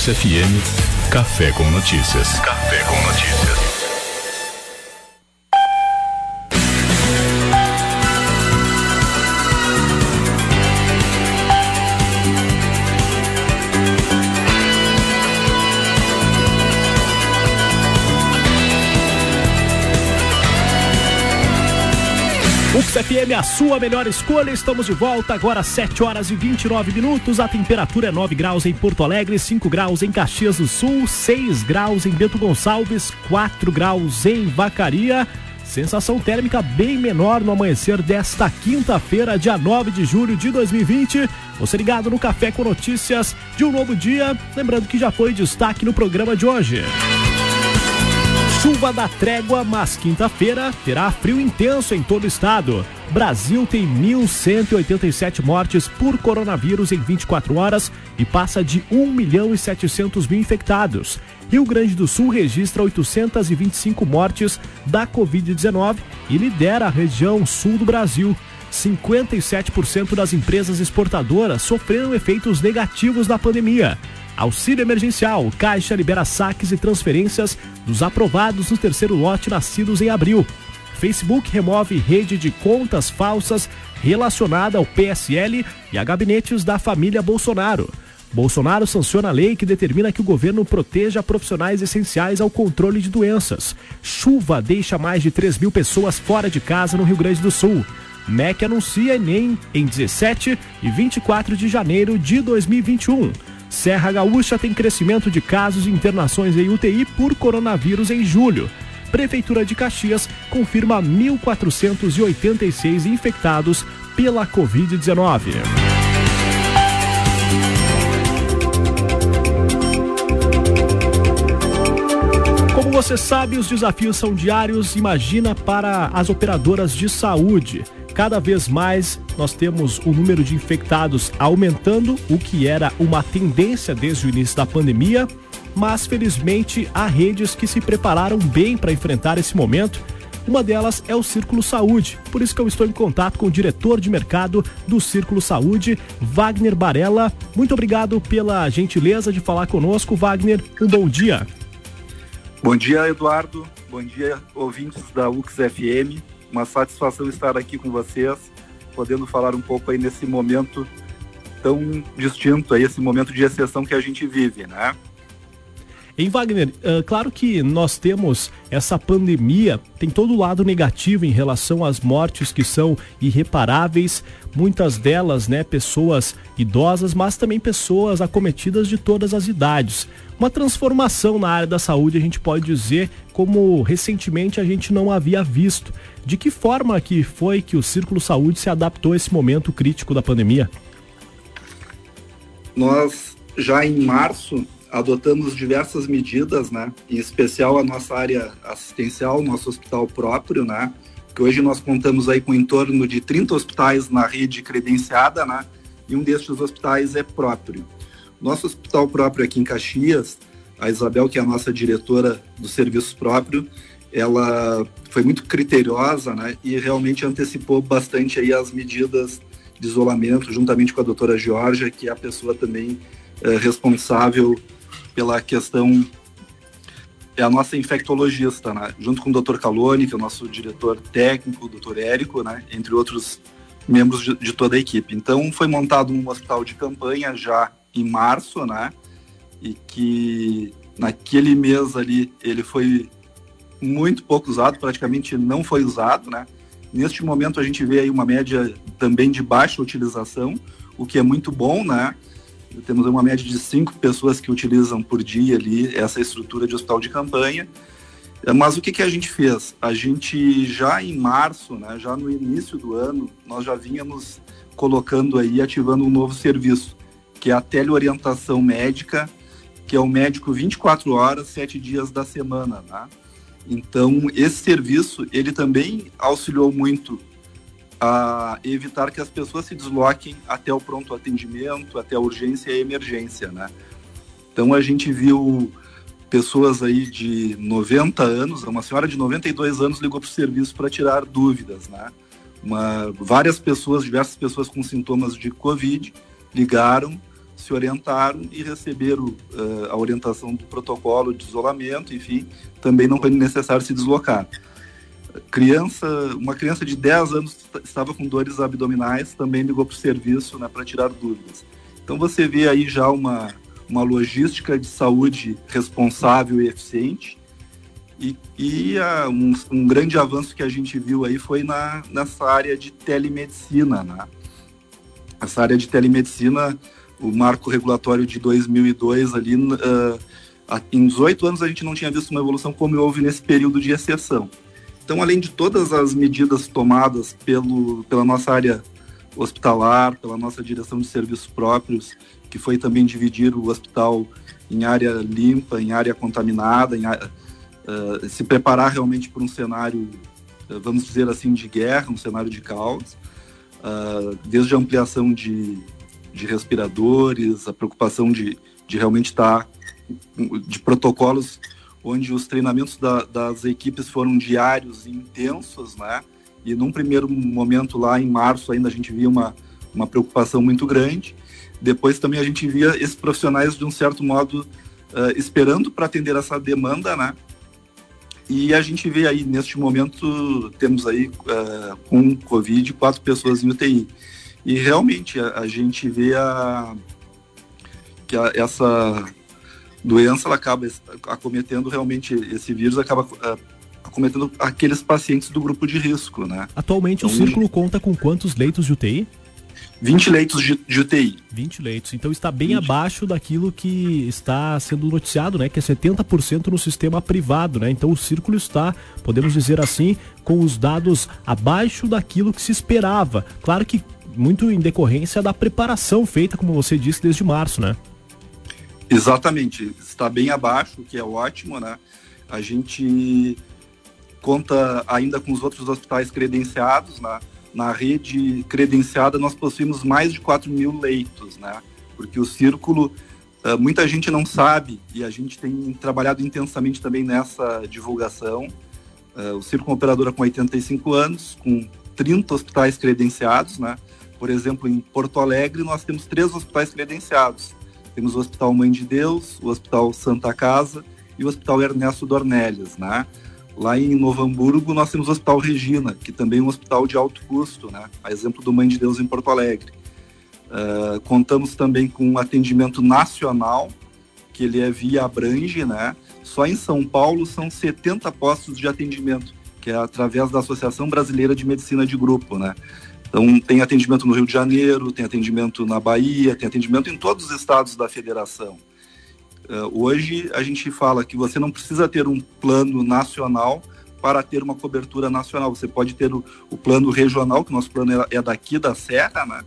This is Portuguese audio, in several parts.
Ux FM, Café com Notícias. Café com Notícias. Ux FM, a sua melhor escolha. Estamos de volta agora às 7 horas e 29 minutos. A temperatura é 9 graus em Porto Alegre, 5 graus em Caxias do Sul, 6 graus em Bento Gonçalves, 4 graus em Vacaria. Sensação térmica bem menor no amanhecer desta quinta-feira, dia 9 de julho de 2020. Você ligado no Café com Notícias de um novo dia. Lembrando que já foi destaque no programa de hoje. Chuva da trégua, mas quinta-feira terá frio intenso em todo o estado. Brasil tem 1.187 mortes por coronavírus em 24 horas e passa de 1 milhão e 700 mil infectados. Rio Grande do Sul registra 825 mortes da Covid-19 e lidera a região sul do Brasil. 57% das empresas exportadoras sofreram efeitos negativos da pandemia. Auxílio emergencial. Caixa libera saques e transferências dos aprovados no terceiro lote nascidos em abril. Facebook remove rede de contas falsas relacionada ao PSL e a gabinetes da família Bolsonaro. Bolsonaro sanciona a lei que determina que o governo proteja profissionais essenciais ao controle de doenças. Chuva deixa mais de 3 mil pessoas fora de casa no Rio Grande do Sul. MEC anuncia Enem em 17 e 24 de janeiro de 2021. Serra Gaúcha tem crescimento de casos e internações em UTI por coronavírus em julho. Prefeitura de Caxias confirma 1.486 infectados pela Covid-19. Como você sabe, os desafios são diários, imagina para as operadoras de saúde. Cada vez mais nós temos o número de infectados aumentando, o que era uma tendência desde o início da pandemia, mas felizmente há redes que se prepararam bem para enfrentar esse momento. Uma delas é o Círculo Saúde, por isso que eu estou em contato com o diretor de mercado do Círculo Saúde, Wagner Barella. Muito obrigado pela gentileza de falar conosco, Wagner. Um bom dia. Bom dia, Eduardo. Bom dia, ouvintes da UX FM. Uma satisfação estar aqui com vocês, podendo falar um pouco aí nesse momento tão distinto, aí, esse momento de exceção que a gente vive, né? Em Wagner, uh, claro que nós temos essa pandemia, tem todo o lado negativo em relação às mortes que são irreparáveis, muitas delas, né, pessoas idosas, mas também pessoas acometidas de todas as idades. Uma transformação na área da saúde, a gente pode dizer, como recentemente a gente não havia visto. De que forma que foi que o Círculo Saúde se adaptou a esse momento crítico da pandemia? Nós já em março adotamos diversas medidas, né? Em especial a nossa área assistencial, nosso hospital próprio, né? Que hoje nós contamos aí com em torno de 30 hospitais na rede credenciada, né? E um destes hospitais é próprio. Nosso hospital próprio aqui em Caxias, a Isabel, que é a nossa diretora do serviço próprio, ela foi muito criteriosa, né? E realmente antecipou bastante aí as medidas de isolamento, juntamente com a doutora Georgia, que é a pessoa também é, responsável pela questão é a nossa infectologista, né? junto com o Dr. Calone, que é o nosso diretor técnico, o Dr. Érico, né? entre outros membros de, de, toda a equipe. Então, foi montado um hospital de campanha já em março, né? E que naquele mês ali ele foi muito pouco usado, praticamente não foi usado, né? Neste momento a gente vê aí uma média também de baixa utilização, o que é muito bom, né? Temos uma média de cinco pessoas que utilizam por dia ali essa estrutura de hospital de campanha. Mas o que, que a gente fez? A gente já em março, né, já no início do ano, nós já vínhamos colocando aí, ativando um novo serviço, que é a teleorientação médica, que é o médico 24 horas, 7 dias da semana, né? Então, esse serviço, ele também auxiliou muito a evitar que as pessoas se desloquem até o pronto atendimento, até a urgência e a emergência, né? Então a gente viu pessoas aí de 90 anos, uma senhora de 92 anos ligou para o serviço para tirar dúvidas, né? Uma, várias pessoas, diversas pessoas com sintomas de Covid ligaram se orientaram e receberam uh, a orientação do protocolo de isolamento, enfim, também não foi necessário se deslocar. Criança, uma criança de 10 anos estava com dores abdominais, também ligou para o serviço né, para tirar dúvidas. Então você vê aí já uma, uma logística de saúde responsável e eficiente. E, e a, um, um, grande avanço que a gente viu aí foi na, nessa área de telemedicina. Né? Essa área de telemedicina, o marco regulatório de 2002 ali, uh, em 18 anos a gente não tinha visto uma evolução como houve nesse período de exceção. Então, além de todas as medidas tomadas pelo, pela nossa área hospitalar, pela nossa direção de serviços próprios, que foi também dividir o hospital em área limpa, em área contaminada, em, uh, se preparar realmente para um cenário, uh, vamos dizer assim, de guerra, um cenário de caos, uh, desde a ampliação de, de respiradores, a preocupação de, de realmente estar tá, de protocolos onde os treinamentos da, das equipes foram diários e intensos, né? E num primeiro momento lá em março ainda a gente via uma, uma preocupação muito grande. Depois também a gente via esses profissionais de um certo modo uh, esperando para atender essa demanda, né? E a gente vê aí neste momento temos aí uh, com Covid quatro pessoas em UTI. E realmente a, a gente vê a, que a, essa doença ela acaba acometendo realmente esse vírus acaba uh, acometendo aqueles pacientes do grupo de risco, né? Atualmente então, o círculo conta com quantos leitos de UTI? 20 leitos de, de UTI. 20 leitos. Então está bem 20. abaixo daquilo que está sendo noticiado, né? Que é 70% no sistema privado, né? Então o círculo está, podemos dizer assim, com os dados abaixo daquilo que se esperava. Claro que muito em decorrência da preparação feita, como você disse, desde março, né? Exatamente, está bem abaixo, o que é ótimo, né? A gente conta ainda com os outros hospitais credenciados, né? Na rede credenciada nós possuímos mais de 4 mil leitos, né? Porque o círculo, uh, muita gente não sabe e a gente tem trabalhado intensamente também nessa divulgação. Uh, o círculo operadora com 85 anos, com 30 hospitais credenciados, né? Por exemplo, em Porto Alegre nós temos três hospitais credenciados temos o Hospital Mãe de Deus, o Hospital Santa Casa e o Hospital Ernesto Dornelles, né? Lá em Novo Hamburgo nós temos o Hospital Regina, que também é um hospital de alto custo, né? A exemplo do Mãe de Deus em Porto Alegre. Uh, contamos também com um atendimento nacional, que ele é via abrange, né? Só em São Paulo são 70 postos de atendimento, que é através da Associação Brasileira de Medicina de Grupo, né? Então, tem atendimento no Rio de Janeiro, tem atendimento na Bahia, tem atendimento em todos os estados da federação. Uh, hoje, a gente fala que você não precisa ter um plano nacional para ter uma cobertura nacional. Você pode ter o, o plano regional, que o nosso plano é, é daqui da Serra, né?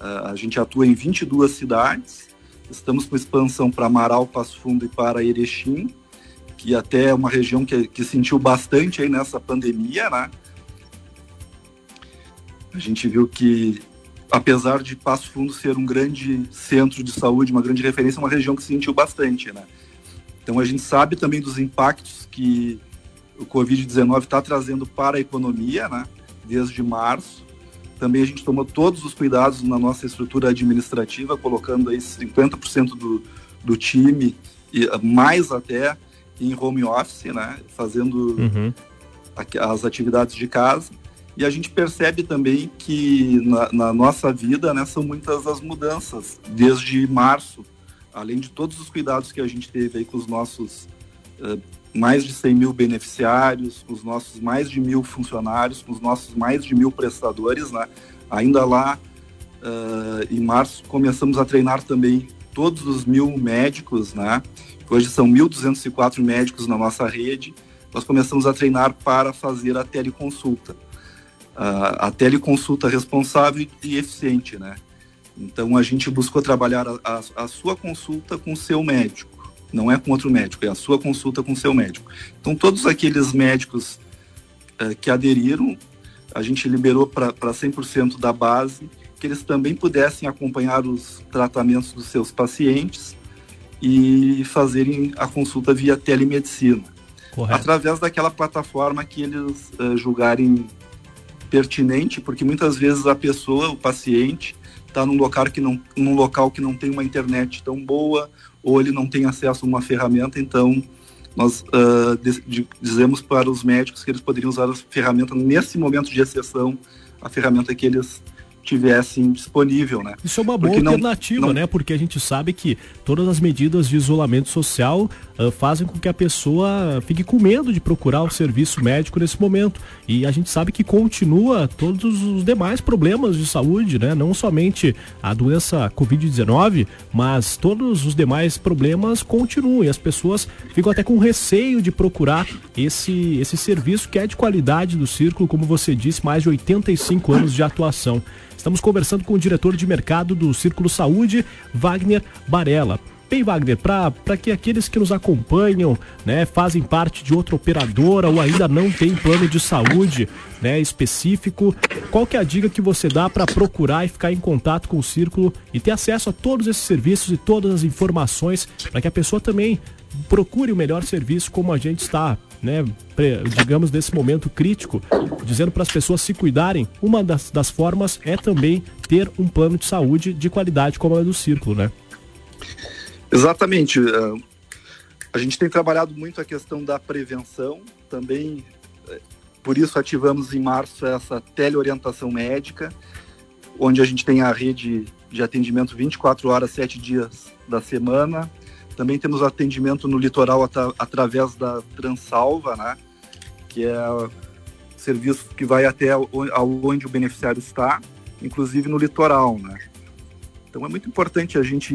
Uh, a gente atua em 22 cidades. Estamos com expansão para Amaral, Passo Fundo e para Erechim, que até é uma região que, que sentiu bastante aí nessa pandemia, né? A gente viu que, apesar de Passo Fundo ser um grande centro de saúde, uma grande referência, é uma região que se sentiu bastante, né? Então a gente sabe também dos impactos que o Covid-19 está trazendo para a economia, né? Desde março. Também a gente tomou todos os cuidados na nossa estrutura administrativa, colocando aí 50% do, do time, e mais até em home office, né? Fazendo uhum. as atividades de casa. E a gente percebe também que na, na, nossa vida né, são muitas as mudanças desde março, além de todos os cuidados que a gente teve com os nossos uh, mais de 100 mil beneficiários, com os nossos mais de mil funcionários, com os nossos mais de mil prestadores, né? Ainda lá uh, em março começamos a treinar também todos os mil médicos, né? Hoje são 1.204 médicos na nossa rede. Nós começamos a treinar para fazer a teleconsulta a, a teleconsulta responsável e eficiente, né? Então a gente buscou trabalhar a, a, a, sua consulta com o seu médico, não é com outro médico, é a sua consulta com o seu médico. Então todos aqueles médicos é, que aderiram, a gente liberou para 100% da base, que eles também pudessem acompanhar os tratamentos dos seus pacientes e fazerem a consulta via telemedicina. Correto. Através daquela plataforma que eles uh, julgarem pertinente, porque muitas vezes a pessoa, o paciente, está num local que não num local que não tem uma internet tão boa ou ele não tem acesso a uma ferramenta, então nós uh, dizemos para os médicos que eles poderiam usar a ferramenta nesse momento de exceção, a ferramenta que eles tivessem disponível, né? Isso é uma boa Porque alternativa, não, não... né? Porque a gente sabe que todas as medidas de isolamento social uh, fazem com que a pessoa fique com medo de procurar o serviço médico nesse momento. E a gente sabe que continua todos os demais problemas de saúde, né? Não somente a doença Covid-19, mas todos os demais problemas continuam. E as pessoas ficam até com receio de procurar esse, esse serviço que é de qualidade do círculo, como você disse, mais de 85 anos de atuação. Estamos conversando com o diretor de mercado do Círculo Saúde, Wagner Barella. Bem, Wagner, para que aqueles que nos acompanham, né, fazem parte de outra operadora ou ainda não tem plano de saúde, né, específico, qual que é a dica que você dá para procurar e ficar em contato com o Círculo e ter acesso a todos esses serviços e todas as informações para que a pessoa também procure o melhor serviço como a gente está né, digamos, desse momento crítico, dizendo para as pessoas se cuidarem, uma das, das formas é também ter um plano de saúde de qualidade, como é do Círculo, né? Exatamente. É, a gente tem trabalhado muito a questão da prevenção, também é, por isso ativamos em março essa teleorientação médica, onde a gente tem a rede de atendimento 24 horas, 7 dias da semana, também temos atendimento no litoral at através da Transalva, né? que é o serviço que vai até onde o beneficiário está, inclusive no litoral. Né? Então é muito importante a gente,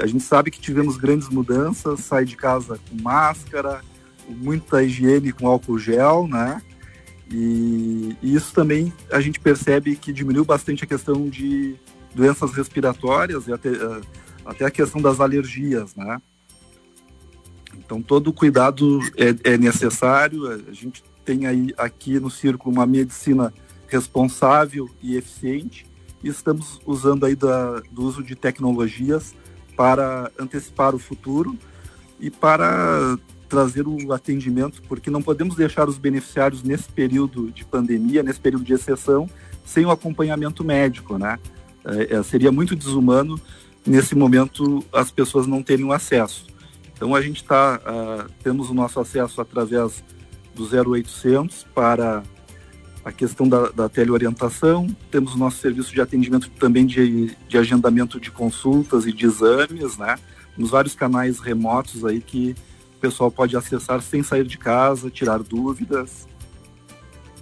a gente sabe que tivemos grandes mudanças, sai de casa com máscara, muita higiene com álcool gel, né? E, e, isso também a gente percebe que diminuiu bastante a questão de doenças respiratórias e até, até a questão das alergias, né? Então todo cuidado é, é necessário. A gente tem aí aqui no círculo uma medicina responsável e eficiente e estamos usando aí da, do uso de tecnologias para antecipar o futuro e para trazer o atendimento, porque não podemos deixar os beneficiários nesse período de pandemia, nesse período de exceção, sem o acompanhamento médico, né? É, é seria muito desumano nesse momento as pessoas não terem acesso. Então a gente está, uh, temos o nosso acesso através do 0800 para a questão da, da teleorientação, temos o nosso serviço de atendimento também de, de agendamento de consultas e de exames, né? Nos vários canais remotos aí que o pessoal pode acessar sem sair de casa, tirar dúvidas.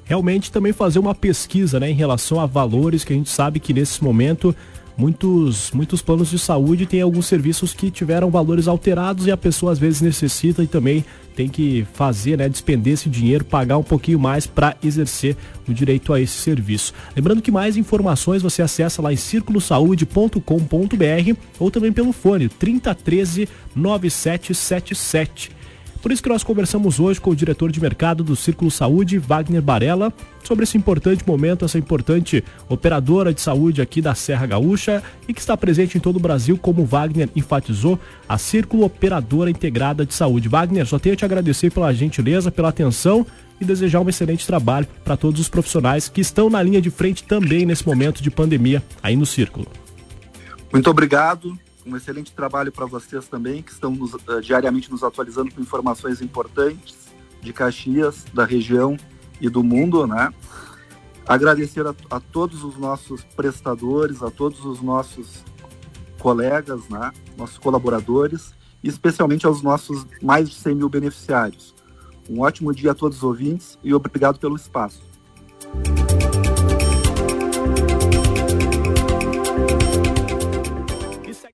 Realmente também fazer uma pesquisa, né, em relação a valores que a gente sabe que nesse momento muitos, muitos planos de saúde têm alguns serviços que tiveram valores alterados e a pessoa às vezes necessita e também tem que fazer, né, despender esse dinheiro, pagar um pouquinho mais para exercer o direito a esse serviço. Lembrando que mais informações você acessa lá em circulosaude.com.br ou também pelo fone 3013 9777. Por isso que nós conversamos hoje com o diretor de mercado do Círculo Saúde, Wagner Barella, sobre esse importante momento, essa importante operadora de saúde aqui da Serra Gaúcha e que está presente em todo o Brasil, como Wagner enfatizou, a Círculo Operadora Integrada de Saúde. Wagner, só tenho a te agradecer pela gentileza, pela atenção e desejar um excelente trabalho para todos os profissionais que estão na linha de frente também nesse momento de pandemia aí no Círculo. Muito obrigado um excelente trabalho para vocês também, que estão nos, uh, diariamente nos atualizando com informações importantes de Caxias, da região e do mundo, né? Agradecer a, a todos os nossos prestadores, a todos os nossos colegas, né? Nossos colaboradores e especialmente aos nossos mais de 100 mil beneficiários. Um ótimo dia a todos os ouvintes e obrigado pelo espaço.